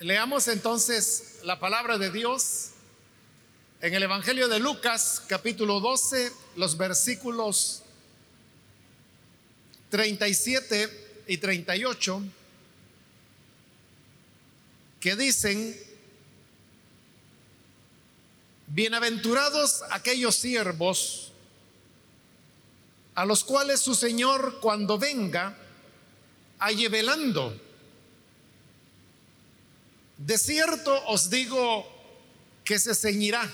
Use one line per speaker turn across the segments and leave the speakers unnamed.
Leamos entonces la palabra de Dios en el Evangelio de Lucas, capítulo 12, los versículos 37 y 38, que dicen, bienaventurados aquellos siervos a los cuales su Señor cuando venga halle velando. De cierto os digo que se ceñirá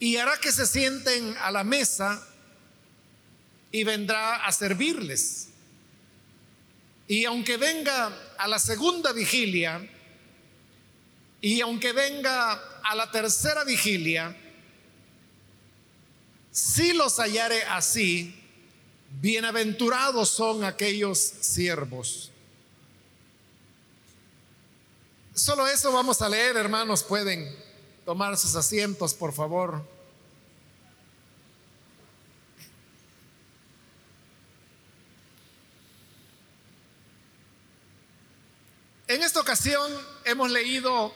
y hará que se sienten a la mesa y vendrá a servirles. Y aunque venga a la segunda vigilia, y aunque venga a la tercera vigilia, si los hallare así, bienaventurados son aquellos siervos. Solo eso vamos a leer, hermanos. Pueden tomar sus asientos, por favor. En esta ocasión hemos leído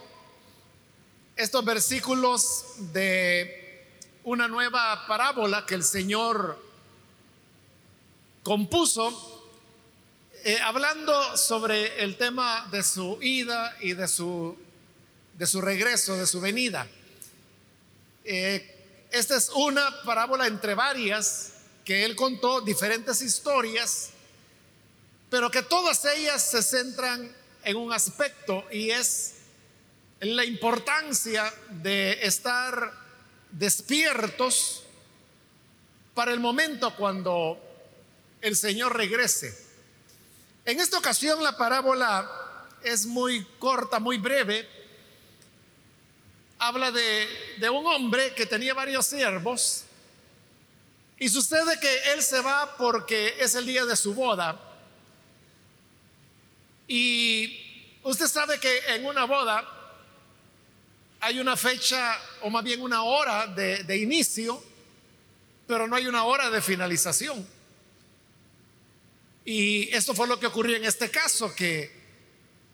estos versículos de una nueva parábola que el Señor compuso, eh, hablando sobre el tema de su ida y de su, de su regreso, de su venida. Eh, esta es una parábola entre varias que él contó, diferentes historias, pero que todas ellas se centran en un aspecto y es la importancia de estar despiertos para el momento cuando el Señor regrese. En esta ocasión la parábola es muy corta, muy breve. Habla de, un hombre que tenía varios siervos y sucede que él se va porque es el día de su boda y usted sabe que en una boda hay una fecha o más bien una hora de, inicio, pero no hay una hora de finalización. Y esto fue lo que ocurrió en este caso, que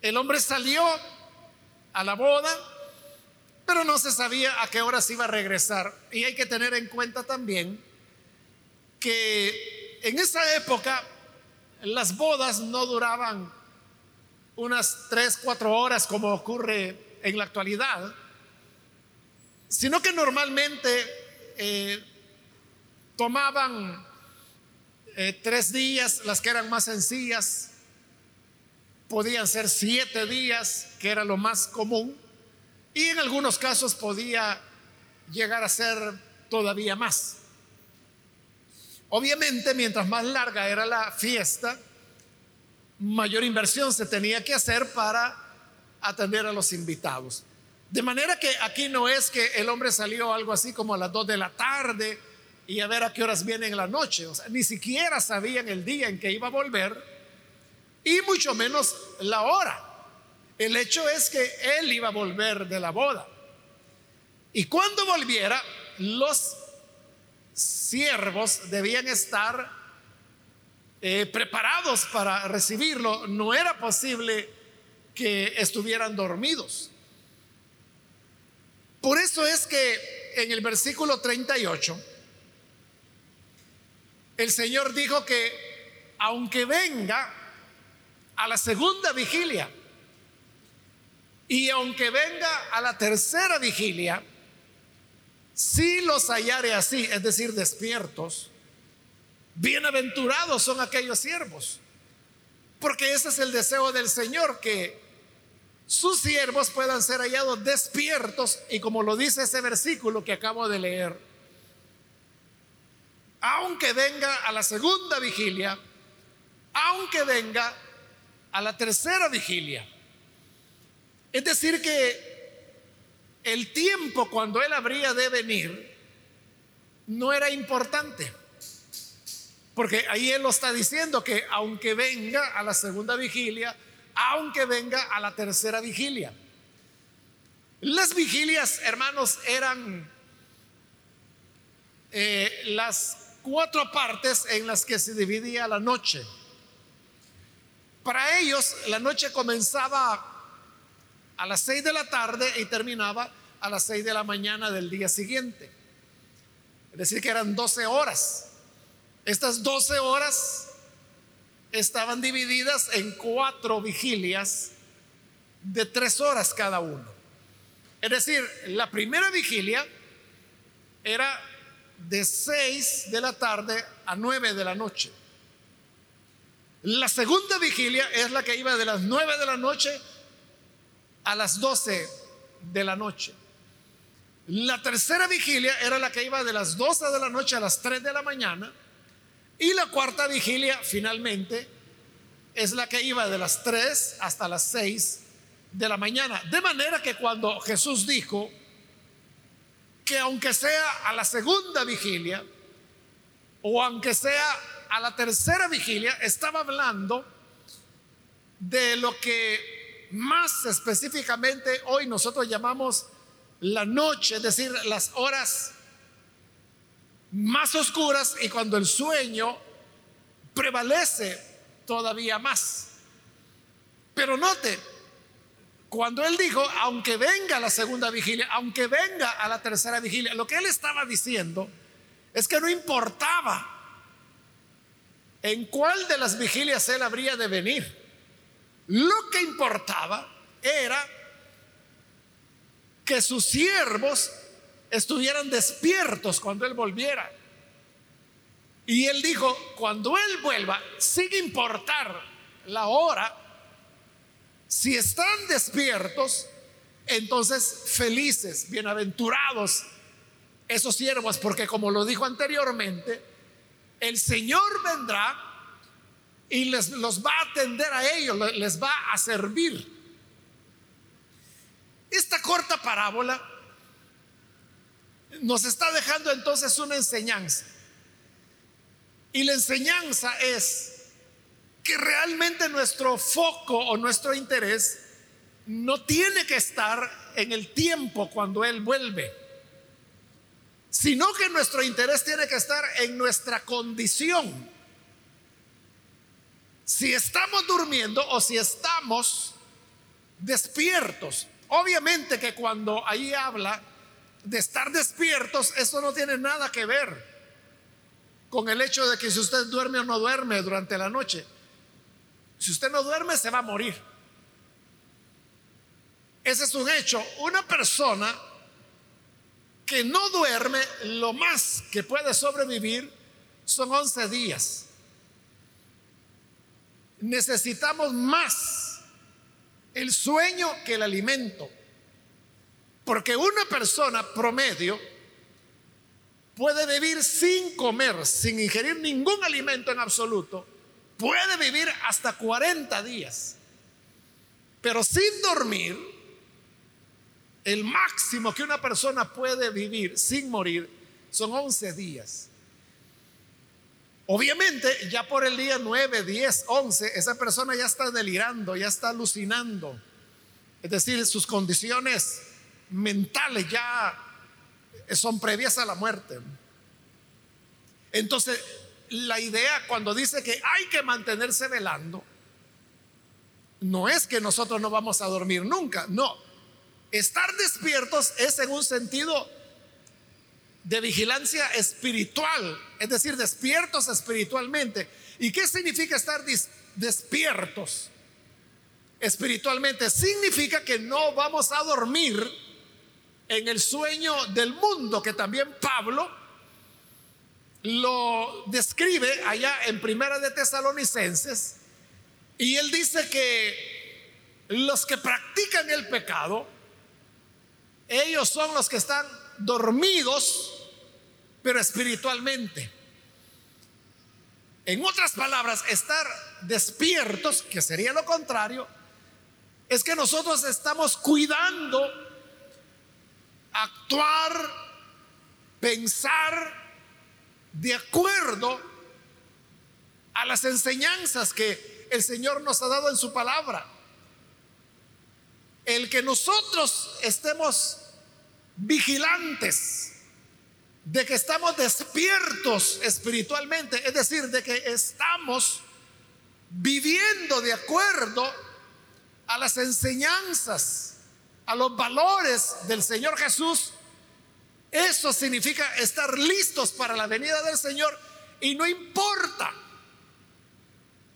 el hombre salió a la boda, pero no se sabía a qué hora se iba a regresar. Y hay que tener en cuenta también que en esa época las bodas no duraban unas tres, cuatro horas como ocurre en la actualidad, sino que normalmente eh, tomaban eh, tres días, las que eran más sencillas, podían ser siete días, que era lo más común, y en algunos casos podía llegar a ser todavía más. Obviamente, mientras más larga era la fiesta, mayor inversión se tenía que hacer para atender a los invitados. De manera que aquí no es que el hombre salió algo así como a las 2 de la tarde y a ver a qué horas viene en la noche. Ni siquiera sabían el día en que iba a volver y mucho menos la hora. El hecho es que él iba a volver de la boda. Y cuando volviera, los siervos debían estar eh, preparados para recibirlo, no era posible que estuvieran dormidos. Por eso es que en el versículo 38, el Señor dijo que aunque venga a la segunda vigilia y aunque venga a la tercera vigilia, si los hallare así, es decir, despiertos, Bienaventurados son aquellos siervos, porque ese es el deseo del Señor, que sus siervos puedan ser hallados despiertos y como lo dice ese versículo que acabo de leer, aunque venga a la segunda vigilia, aunque venga a la tercera vigilia. Es decir, que el tiempo cuando Él habría de venir no era importante. Porque ahí Él lo está diciendo que aunque venga a la segunda vigilia, aunque venga a la tercera vigilia. Las vigilias, hermanos, eran eh, las cuatro partes en las que se dividía la noche. Para ellos, la noche comenzaba a las 6 de la tarde y terminaba a las 6 de la mañana del día siguiente. Es decir, que eran 12 horas. Estas 12 horas estaban divididas en cuatro vigilias de tres horas cada uno. Es decir, la primera vigilia era de 6 de la tarde a 9 de la noche. La segunda vigilia es la que iba de las 9 de la noche a las 12 de la noche. La tercera vigilia era la que iba de las 12 de la noche a las 3 de la mañana. Y la cuarta vigilia, finalmente, es la que iba de las 3 hasta las 6 de la mañana. De manera que cuando Jesús dijo que aunque sea a la segunda vigilia, o aunque sea a la tercera vigilia, estaba hablando de lo que más específicamente hoy nosotros llamamos la noche, es decir, las horas más oscuras y cuando el sueño prevalece todavía más. Pero note, cuando él dijo, aunque venga la segunda vigilia, aunque venga a la tercera vigilia, lo que él estaba diciendo es que no importaba en cuál de las vigilias él habría de venir. Lo que importaba era que sus siervos estuvieran despiertos cuando Él volviera. Y Él dijo, cuando Él vuelva, sin importar la hora, si están despiertos, entonces felices, bienaventurados esos siervos, porque como lo dijo anteriormente, el Señor vendrá y les los va a atender a ellos, les va a servir. Esta corta parábola nos está dejando entonces una enseñanza. Y la enseñanza es que realmente nuestro foco o nuestro interés no tiene que estar en el tiempo cuando Él vuelve, sino que nuestro interés tiene que estar en nuestra condición. Si estamos durmiendo o si estamos despiertos. Obviamente que cuando ahí habla de estar despiertos, eso no tiene nada que ver con el hecho de que si usted duerme o no duerme durante la noche. Si usted no duerme, se va a morir. Ese es un hecho. Una persona que no duerme, lo más que puede sobrevivir son 11 días. Necesitamos más el sueño que el alimento. Porque una persona promedio puede vivir sin comer, sin ingerir ningún alimento en absoluto. Puede vivir hasta 40 días. Pero sin dormir, el máximo que una persona puede vivir sin morir son 11 días. Obviamente, ya por el día 9, 10, 11, esa persona ya está delirando, ya está alucinando. Es decir, sus condiciones mentales ya son previas a la muerte. Entonces, la idea cuando dice que hay que mantenerse velando, no es que nosotros no vamos a dormir nunca, no. Estar despiertos es en un sentido de vigilancia espiritual, es decir, despiertos espiritualmente. ¿Y qué significa estar despiertos espiritualmente? Significa que no vamos a dormir en el sueño del mundo, que también Pablo lo describe allá en Primera de Tesalonicenses, y él dice que los que practican el pecado, ellos son los que están dormidos, pero espiritualmente. En otras palabras, estar despiertos, que sería lo contrario, es que nosotros estamos cuidando actuar, pensar de acuerdo a las enseñanzas que el Señor nos ha dado en su palabra. El que nosotros estemos vigilantes, de que estamos despiertos espiritualmente, es decir, de que estamos viviendo de acuerdo a las enseñanzas a los valores del Señor Jesús, eso significa estar listos para la venida del Señor y no importa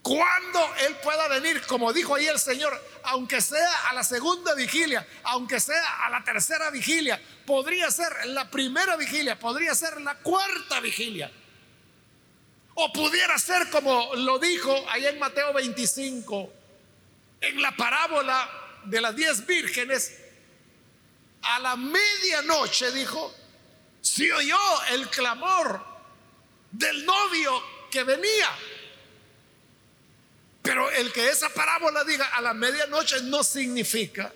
cuándo Él pueda venir, como dijo ahí el Señor, aunque sea a la segunda vigilia, aunque sea a la tercera vigilia, podría ser la primera vigilia, podría ser la cuarta vigilia. O pudiera ser como lo dijo ahí en Mateo 25, en la parábola de las diez vírgenes, a la medianoche dijo, si oyó el clamor del novio que venía. Pero el que esa parábola diga a la medianoche no significa,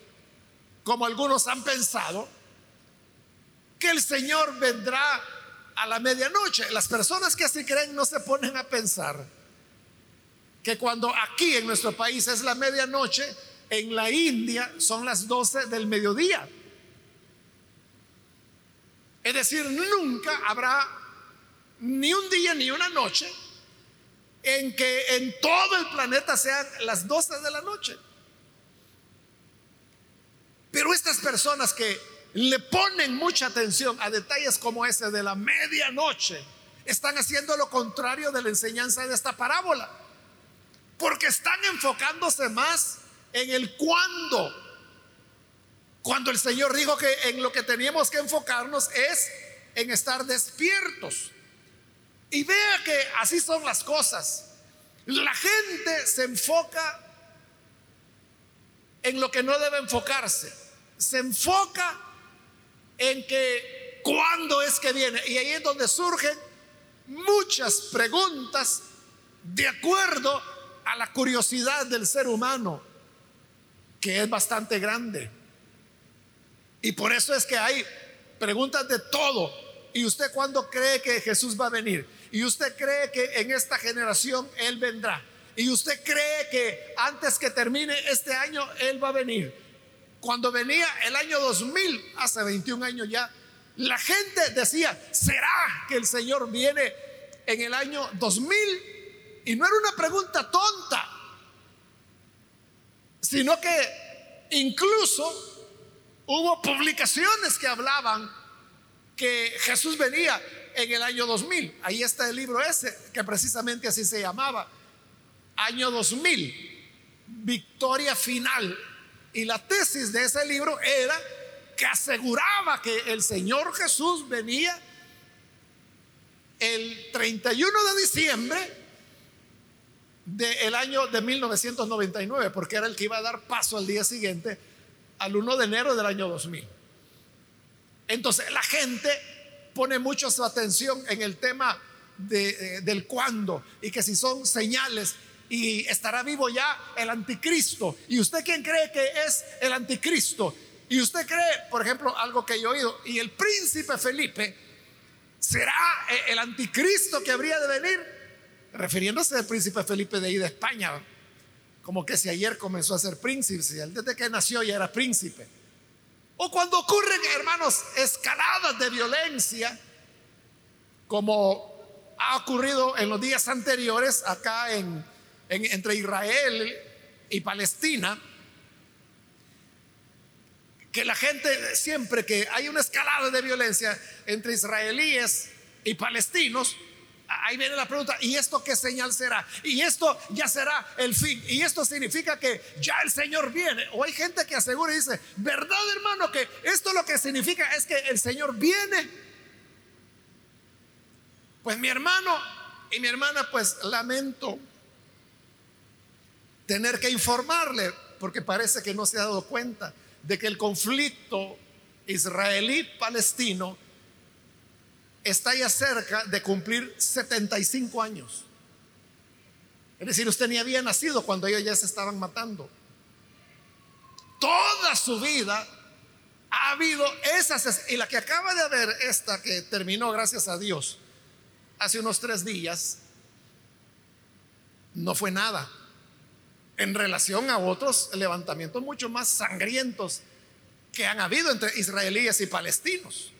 como algunos han pensado, que el Señor vendrá a la medianoche. Las personas que así creen no se ponen a pensar que cuando aquí en nuestro país es la medianoche, en la India son las 12 del mediodía. Es decir, nunca habrá ni un día ni una noche en que en todo el planeta sean las 12 de la noche. Pero estas personas que le ponen mucha atención a detalles como ese de la medianoche, están haciendo lo contrario de la enseñanza de esta parábola. Porque están enfocándose más en el cuándo. Cuando el Señor dijo que en lo que teníamos que enfocarnos es en estar despiertos. Y vea que así son las cosas. La gente se enfoca en lo que no debe enfocarse. Se enfoca en que cuándo es que viene. Y ahí es donde surgen muchas preguntas de acuerdo a la curiosidad del ser humano, que es bastante grande. Y por eso es que hay preguntas de todo. ¿Y usted cuándo cree que Jesús va a venir? ¿Y usted cree que en esta generación Él vendrá? ¿Y usted cree que antes que termine este año Él va a venir? Cuando venía el año 2000, hace 21 años ya, la gente decía, ¿será que el Señor viene en el año 2000? Y no era una pregunta tonta, sino que incluso hubo publicaciones que hablaban que Jesús venía en el año 2000. Ahí está el libro ese, que precisamente así se llamaba. Año 2000, victoria final y la tesis de ese libro era que aseguraba que el Señor Jesús venía el 31 de diciembre del año de 1999, porque era el que iba a dar paso al día siguiente, al 1 de enero del año 2000. Entonces la gente pone mucho su atención en el tema eh, del cuándo y que si son señales y estará vivo ya el anticristo. ¿Y usted quién cree que es el anticristo? Y usted cree, por ejemplo, algo que yo he oído, y el príncipe Felipe será eh, el anticristo que habría de venir, refiriéndose al príncipe Felipe de ahí de España, como que si ayer comenzó a ser príncipe, si desde que nació ya era príncipe. O cuando ocurren, hermanos, escaladas de violencia, como ha ocurrido en los días anteriores acá en entre Israel y Palestina, que la gente siempre que hay una escalada de violencia entre israelíes y palestinos, ahí viene la pregunta, ¿y esto qué señal será? Y esto ya será el fin. Y esto significa que ya el Señor viene. O hay gente que asegura y dice, ¿verdad hermano que esto lo que significa es que el Señor viene? Pues mi hermano y mi hermana, pues lamento tener que informarle, porque parece que no se ha dado cuenta de que el conflicto israelí-palestino está ya cerca de cumplir 75 años. Es decir, usted ni había nacido cuando ellos ya se estaban matando. Toda su vida ha habido esas, y la que acaba de haber, esta que terminó, gracias a Dios, hace unos tres días, no fue nada en relación a otros levantamientos mucho más sangrientos que han habido entre israelíes y palestinos.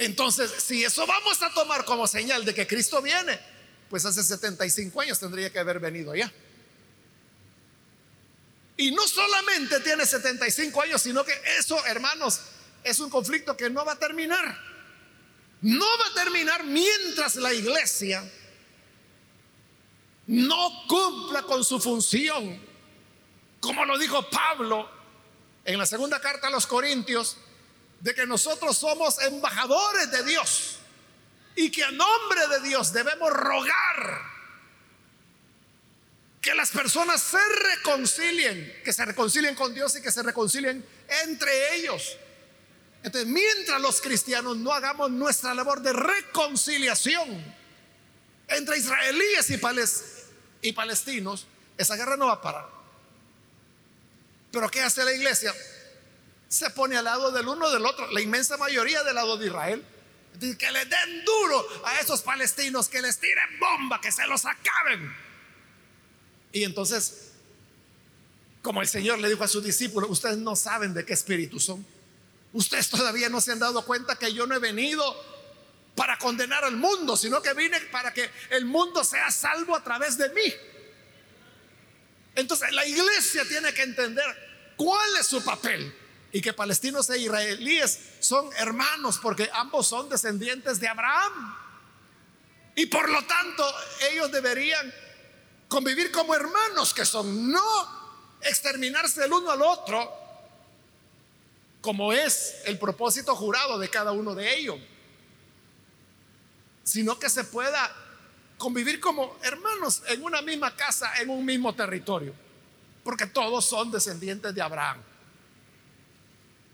Entonces, si eso vamos a tomar como señal de que Cristo viene, pues hace 75 años tendría que haber venido ya. Y no solamente tiene 75 años, sino que eso, hermanos, es un conflicto que no va a terminar. No va a terminar mientras la iglesia no cumpla con su función. Como lo dijo Pablo en la segunda carta a los Corintios, de que nosotros somos embajadores de Dios y que a nombre de Dios debemos rogar que las personas se reconcilien, que se reconcilien con Dios y que se reconcilien entre ellos. Entonces, mientras los cristianos no hagamos nuestra labor de reconciliación entre israelíes y, y palestinos, esa guerra no va a parar. Pero ¿qué hace la iglesia? Se pone al lado del uno del otro, la inmensa mayoría del lado de Israel. Que le den duro a esos palestinos, que les tiren bomba, que se los acaben. Y entonces, como el Señor le dijo a sus discípulos, ustedes no saben de qué espíritu son. Ustedes todavía no se han dado cuenta que yo no he venido para condenar al mundo, sino que vine para que el mundo sea salvo a través de mí. Entonces la iglesia tiene que entender cuál es su papel y que palestinos e israelíes son hermanos porque ambos son descendientes de Abraham. Y por lo tanto ellos deberían convivir como hermanos que son, no exterminarse el uno al otro, como es el propósito jurado de cada uno de ellos, sino que se pueda convivir como hermanos en una misma casa, en un mismo territorio, porque todos son descendientes de Abraham.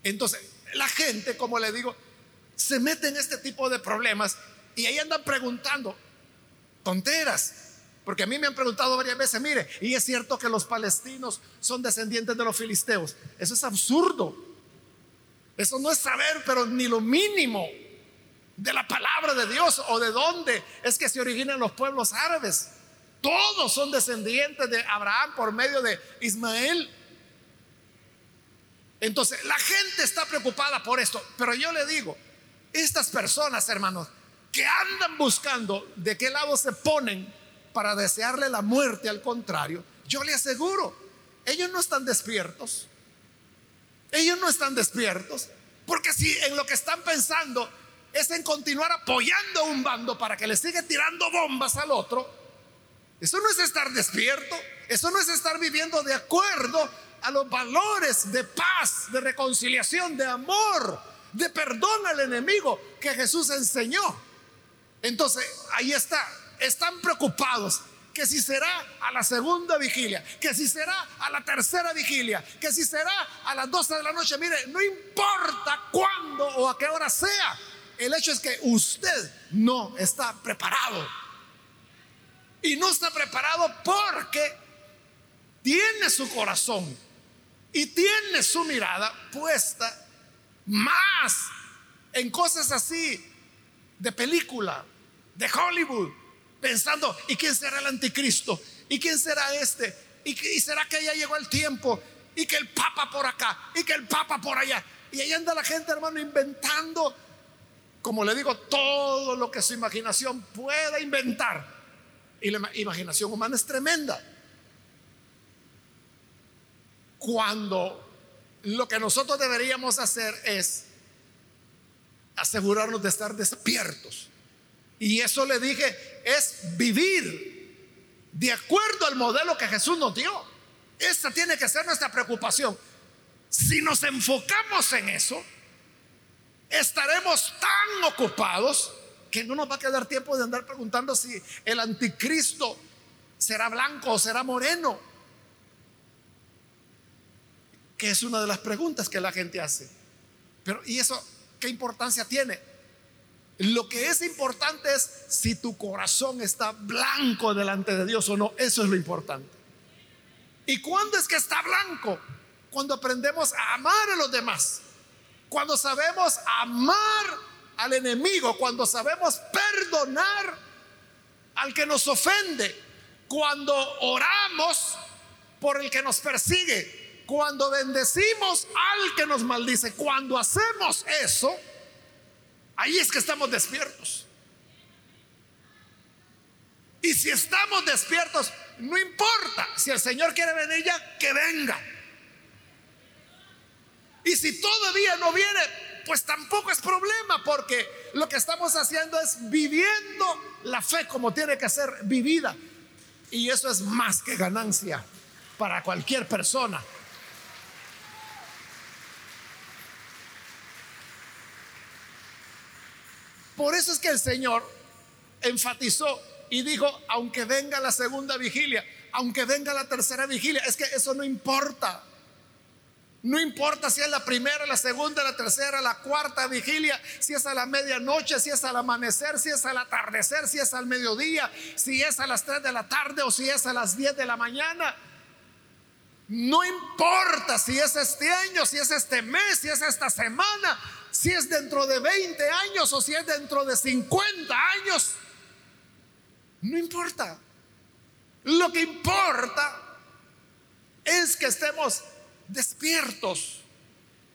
Entonces, la gente, como le digo, se mete en este tipo de problemas y ahí andan preguntando tonteras. Porque a mí me han preguntado varias veces, mire, y es cierto que los palestinos son descendientes de los filisteos. Eso es absurdo. Eso no es saber, pero ni lo mínimo de la palabra de Dios o de dónde es que se originan los pueblos árabes. Todos son descendientes de Abraham por medio de Ismael. Entonces, la gente está preocupada por esto, pero yo le digo, estas personas, hermanos, que andan buscando de qué lado se ponen para desearle la muerte al contrario, yo le aseguro, ellos no están despiertos. Ellos no están despiertos, porque si en lo que están pensando es en continuar apoyando a un bando para que le siga tirando bombas al otro, eso no es estar despierto, eso no es estar viviendo de acuerdo a los valores de paz, de reconciliación, de amor, de perdón al enemigo que Jesús enseñó. Entonces, ahí está, están preocupados que si será a la segunda vigilia, que si será a la tercera vigilia, que si será a las 12 de la noche, mire, no importa cuándo o a qué hora sea, el hecho es que usted no está preparado. Y no está preparado porque tiene su corazón y tiene su mirada puesta más en cosas así de película, de Hollywood, pensando, ¿y quién será el anticristo? ¿Y quién será este? ¿Y, será que ya llegó el tiempo? Y que el papa por acá, y que el papa por allá. Y ahí anda la gente, hermano, inventando, como le digo, todo lo que su imaginación pueda inventar. Y la imaginación humana es tremenda. Cuando lo que nosotros deberíamos hacer es asegurarnos de estar despiertos y eso le dije, es vivir de acuerdo al modelo que Jesús nos dio. Esa tiene que ser nuestra preocupación. Si nos enfocamos en eso, estaremos tan ocupados que no nos va a quedar tiempo de andar preguntando si el anticristo será blanco o será moreno. Que es una de las preguntas que la gente hace. Pero ¿y eso qué importancia tiene? Lo que es importante es si tu corazón está blanco delante de Dios o no. Eso es lo importante. ¿Y cuándo es que está blanco? Cuando aprendemos a amar a los demás. Cuando sabemos amar al enemigo. Cuando sabemos perdonar al que nos ofende. Cuando oramos por el que nos persigue. Cuando bendecimos al que nos maldice. Cuando hacemos eso Ahí es que estamos despiertos. Y si estamos despiertos, no importa. Si el Señor quiere venir ya, que venga. Y si todavía no viene, pues tampoco es problema, porque lo que estamos haciendo es viviendo la fe como tiene que ser vivida. Y eso es más que ganancia para cualquier persona. Por eso es que el Señor enfatizó y dijo, aunque venga la segunda vigilia, aunque venga la tercera vigilia, es que eso no importa. No importa si es la primera, la segunda, la tercera, la cuarta vigilia, si es a la medianoche, si es al amanecer, si es al atardecer, si es al mediodía, si es a las 3 de la tarde o si es a las 10 de la mañana. No importa si es este año, si es este mes, si es esta semana, si es dentro de 20 años o si es dentro de 50 años. No importa. Lo que importa es que estemos despiertos.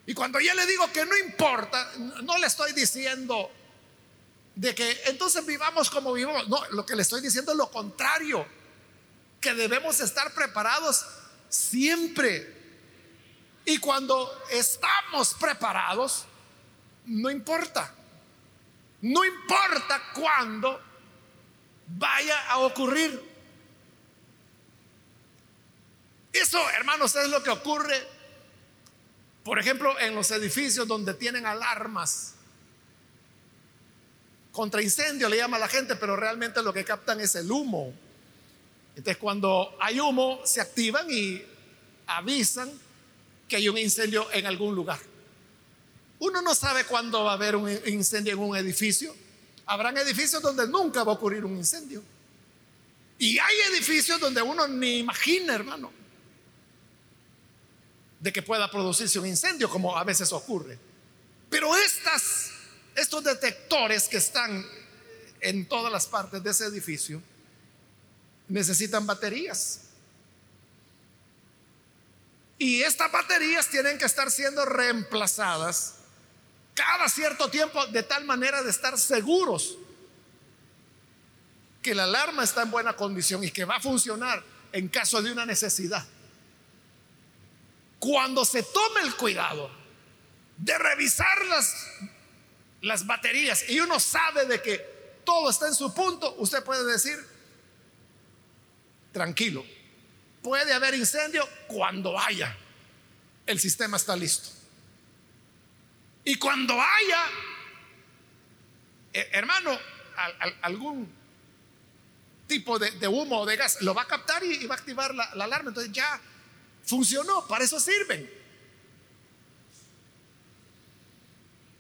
Y cuando ya le digo que no importa, no le estoy diciendo de que entonces vivamos como vivamos. No, lo que le estoy diciendo es lo contrario, que debemos estar preparados siempre. Y cuando estamos preparados, no importa. No importa cuándo vaya a ocurrir. Eso, hermanos, es lo que ocurre, por ejemplo, en los edificios donde tienen alarmas. Contra incendio le llama a la gente, pero realmente lo que captan es el humo. Entonces, cuando hay humo, se activan y avisan que hay un incendio en algún lugar. Uno no sabe cuándo va a haber un incendio en un edificio. Habrán edificios donde nunca va a ocurrir un incendio. Y hay edificios donde uno ni imagina, hermano de que pueda producirse un incendio, como a veces ocurre. Pero estas, estos detectores que están en todas las partes de ese edificio necesitan baterías. Y estas baterías tienen que estar siendo reemplazadas cada cierto tiempo de tal manera de estar seguros que la alarma está en buena condición y que va a funcionar en caso de una necesidad. Cuando se tome el cuidado de revisar las, las baterías y uno sabe de que todo está en su punto, usted puede decir, tranquilo, puede haber incendio cuando haya, el sistema está listo. Y cuando haya, eh, hermano, algún tipo de, humo o de gas, lo va a captar y, va a activar la, la alarma. Entonces ya Funcionó, para eso sirven.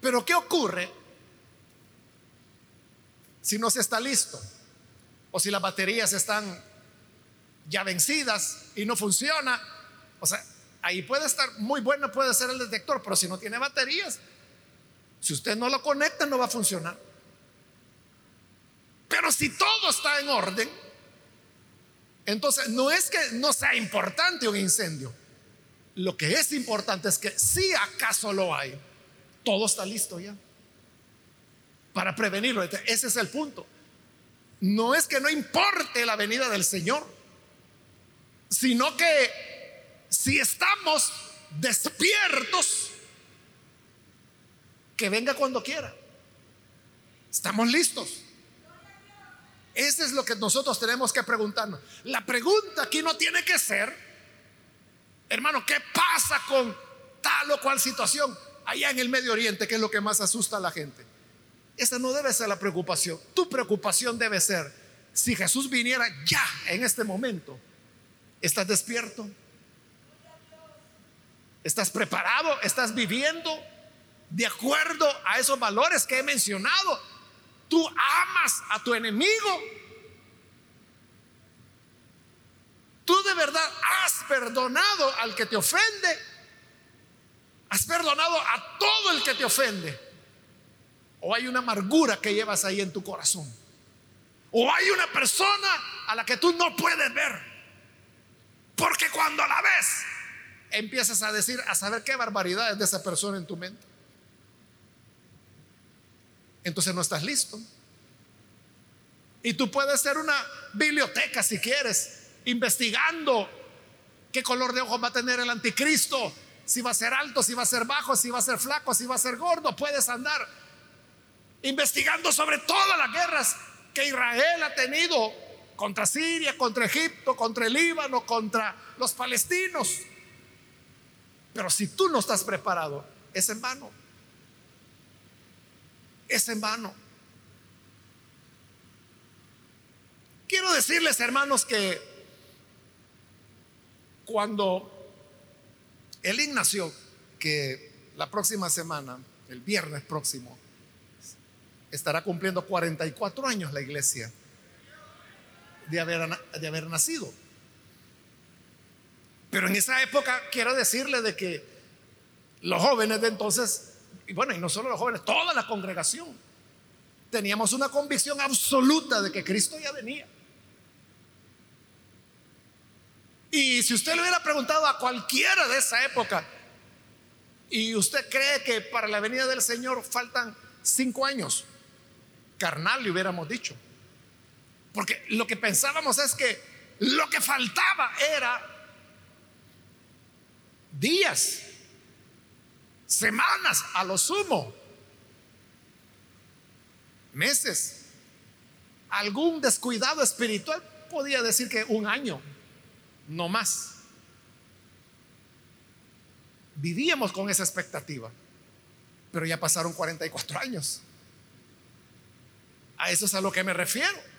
Pero ¿qué ocurre si no se está listo? O si las baterías están ya vencidas y no funciona. O sea, ahí puede estar muy bueno, puede ser el detector, pero si no tiene baterías, si usted no lo conecta, no va a funcionar. Pero si todo está en orden, entonces, no es que no sea importante un incendio. Lo que es importante es que si acaso lo hay, todo está listo ya para prevenirlo. Ese es el punto. No es que no importe la venida del Señor, sino que si estamos despiertos, que venga cuando quiera. Estamos listos. Eso es lo que nosotros tenemos que preguntarnos. La pregunta aquí no tiene que ser, hermano, ¿qué pasa con tal o cual situación allá en el Medio Oriente, que es lo que más asusta a la gente? Esa no debe ser la preocupación. Tu preocupación debe ser, si Jesús viniera ya en este momento, ¿estás despierto? ¿Estás preparado? ¿Estás viviendo de acuerdo a esos valores que he mencionado? tú amas a tu enemigo. Tú de verdad has perdonado al que te ofende. Has perdonado a todo el que te ofende. O hay una amargura que llevas ahí en tu corazón. O hay una persona a la que tú no puedes ver. Porque cuando la ves, empiezas a decir, a saber qué barbaridad es de esa persona en tu mente entonces no estás listo. Y tú puedes ser una biblioteca si quieres, investigando qué color de ojos va a tener el anticristo, si va a ser alto, si va a ser bajo, si va a ser flaco, si va a ser gordo. Puedes andar investigando sobre todas las guerras que Israel ha tenido contra Siria, contra Egipto, contra el Líbano, contra los palestinos. Pero si tú no estás preparado, es en vano. Es en vano. Quiero decirles, hermanos, que cuando el Ignacio, que la próxima semana, el viernes próximo, estará cumpliendo 44 años la iglesia de haber, de haber nacido. Pero en esa época quiero decirle de que los jóvenes de entonces, y bueno, y no solo los jóvenes, toda la congregación, teníamos una convicción absoluta de que Cristo ya venía. Y si usted le hubiera preguntado a cualquiera de esa época, y usted cree que para la venida del Señor faltan cinco años, carnal le hubiéramos dicho. Porque lo que pensábamos es que lo que faltaba era días, semanas a lo sumo, meses. Algún descuidado espiritual podía decir que un año, no más. Vivíamos con esa expectativa, pero ya pasaron 44 años. A eso es a lo que me refiero.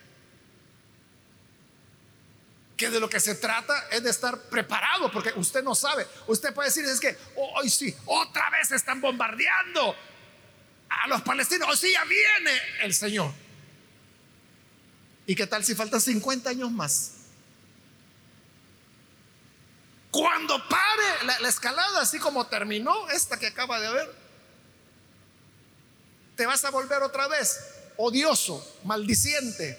Que de lo que se trata es de estar preparado, porque usted no sabe. Usted puede decir, es que hoy sí, otra vez están bombardeando a los palestinos. Hoy sí, ya viene el Señor. ¿Y qué tal si faltan 50 años más? Cuando pare la, la, escalada, así como terminó esta que acaba de ver, te vas a volver otra vez odioso, maldiciente,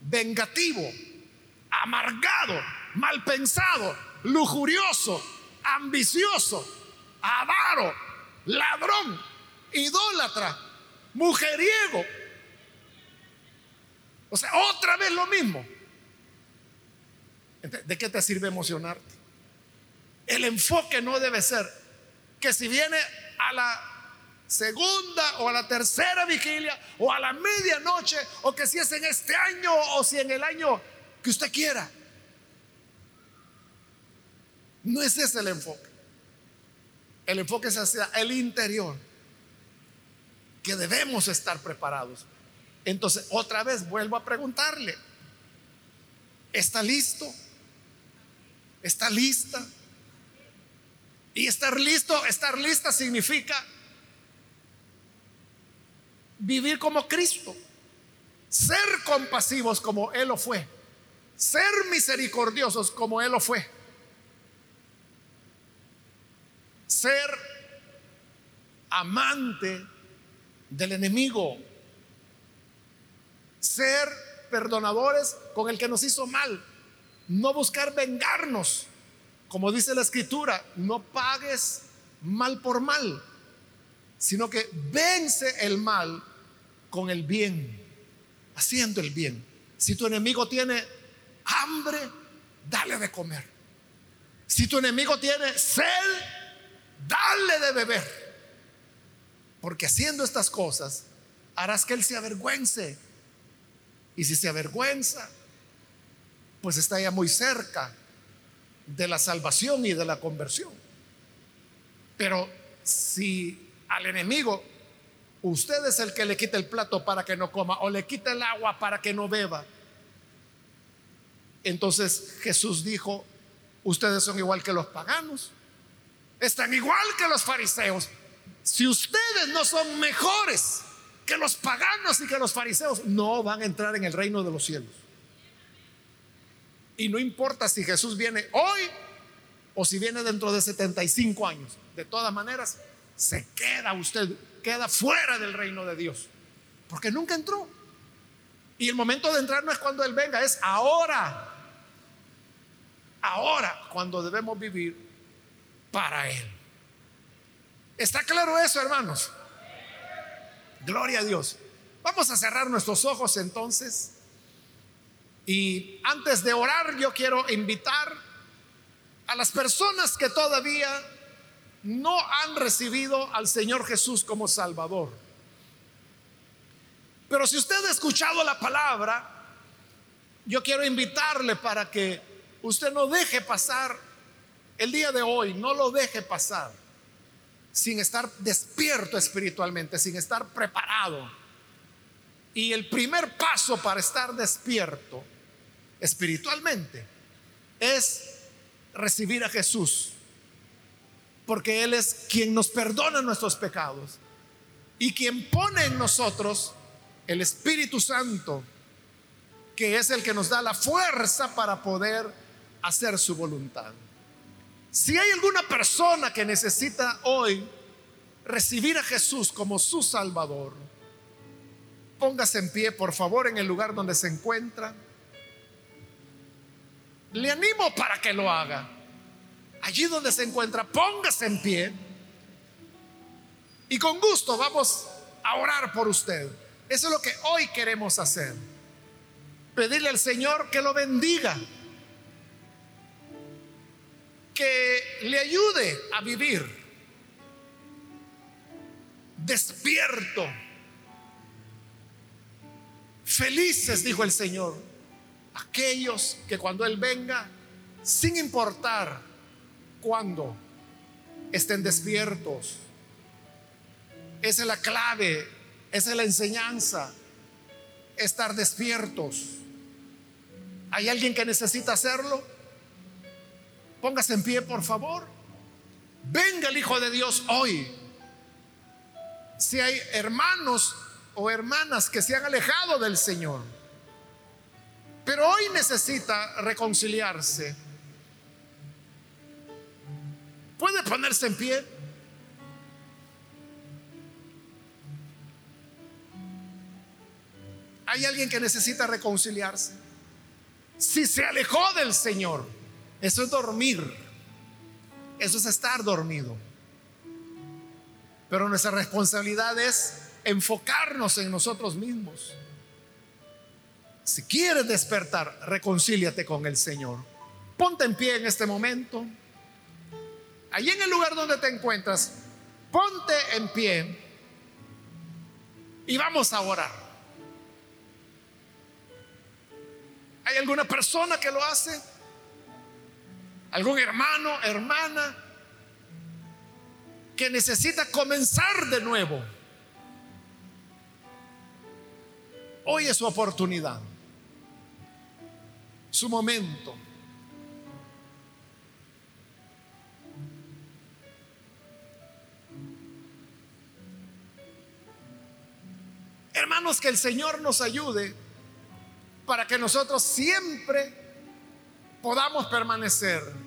vengativo, amargado, mal pensado, lujurioso, ambicioso, avaro, ladrón, idólatra, mujeriego. O sea, otra vez lo mismo. ¿De qué te sirve emocionarte? El enfoque no debe ser que si viene a la segunda o a la tercera vigilia o a la medianoche o que si es en este año o si en el año que usted quiera. No es ese el enfoque. El enfoque es hacia el interior, que debemos estar preparados. Entonces, otra vez vuelvo a preguntarle, ¿está listo? ¿Está lista? Y estar listo, estar lista significa vivir como Cristo, ser compasivos como Él lo fue, ser misericordiosos como Él lo fue, ser amante del enemigo, ser perdonadores con el que nos hizo mal, no buscar vengarnos, como dice la escritura, no pagues mal por mal, sino que vence el mal con el bien, haciendo el bien. Si tu enemigo tiene hambre, dale de comer. Si tu enemigo tiene sed, dale de beber. Porque haciendo estas cosas, harás que él se avergüence. Y si se avergüenza, pues está ya muy cerca de la salvación y de la conversión. Pero si al enemigo Usted es el que le quita el plato para que no coma o le quita el agua para que no beba. Entonces Jesús dijo, ustedes son igual que los paganos, están igual que los fariseos. Si ustedes no son mejores que los paganos y que los fariseos, no van a entrar en el reino de los cielos. Y no importa si Jesús viene hoy o si viene dentro de 75 años. De todas maneras, se queda usted queda fuera del reino de Dios, porque nunca entró. Y el momento de entrar no es cuando Él venga, es ahora. Ahora cuando debemos vivir para Él. ¿Está claro eso, hermanos? Gloria a Dios. Vamos a cerrar nuestros ojos entonces. Y antes de orar, yo quiero invitar a las personas que todavía no han recibido al Señor Jesús como Salvador. Pero si usted ha escuchado la palabra, yo quiero invitarle para que usted no deje pasar el día de hoy, no lo deje pasar sin estar despierto espiritualmente, sin estar preparado. Y el primer paso para estar despierto espiritualmente es recibir a Jesús porque Él es quien nos perdona nuestros pecados y quien pone en nosotros el Espíritu Santo, que es el que nos da la fuerza para poder hacer su voluntad. Si hay alguna persona que necesita hoy recibir a Jesús como su Salvador, póngase en pie, por favor, en el lugar donde se encuentra. Le animo para que lo haga allí donde se encuentra, póngase en pie y con gusto vamos a orar por usted. Eso es lo que hoy queremos hacer. Pedirle al Señor que lo bendiga, que le ayude a vivir despierto. Felices, dijo el Señor, aquellos que cuando Él venga, sin importar cuando estén despiertos. Esa es la clave, esa es la enseñanza, estar despiertos. ¿Hay alguien que necesita hacerlo? Póngase en pie, por favor. Venga el Hijo de Dios hoy. Si hay hermanos o hermanas que se han alejado del Señor, pero hoy necesita reconciliarse ¿Puede ponerse en pie? Hay alguien que necesita reconciliarse. Si se alejó del Señor, eso es dormir. Eso es estar dormido. Pero nuestra responsabilidad es enfocarnos en nosotros mismos. Si quieres despertar, reconcíliate con el Señor. Ponte en pie en este momento. Allí en el lugar donde te encuentras, ponte en pie y vamos a orar. ¿Hay alguna persona que lo hace? ¿Algún hermano, hermana que necesita comenzar de nuevo? Hoy es su oportunidad, su momento. Hermanos, que el Señor nos ayude para que nosotros siempre podamos permanecer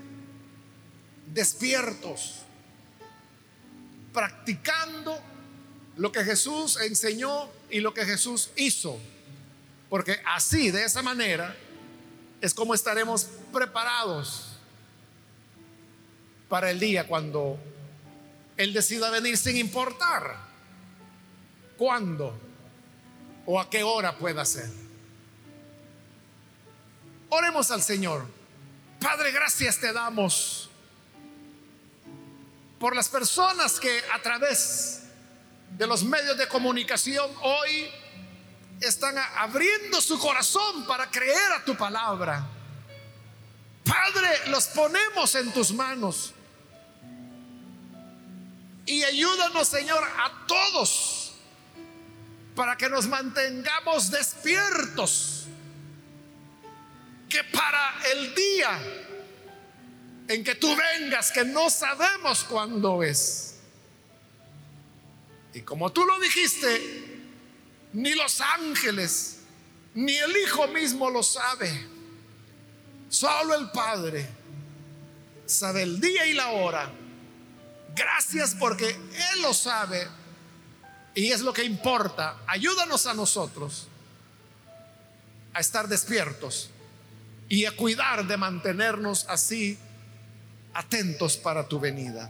despiertos, practicando lo que Jesús enseñó y lo que Jesús hizo. Porque así, de esa manera, es como estaremos preparados para el día cuando Él decida venir sin importar cuándo o a qué hora pueda ser. Oremos al Señor. Padre, gracias te damos por las personas que a través de los medios de comunicación hoy están abriendo su corazón para creer a tu palabra. Padre, los ponemos en tus manos. Y ayúdanos, Señor, a todos para que nos mantengamos despiertos, que para el día en que tú vengas, que no sabemos cuándo es. Y como tú lo dijiste, ni los ángeles, ni el Hijo mismo lo sabe. Solo el Padre sabe el día y la hora. Gracias porque Él lo sabe y es lo que importa. Ayúdanos a nosotros a estar despiertos y a cuidar de mantenernos así atentos para tu venida.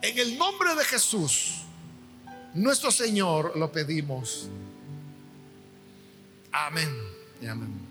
En el nombre de Jesús, nuestro Señor, lo pedimos. Amén. amén.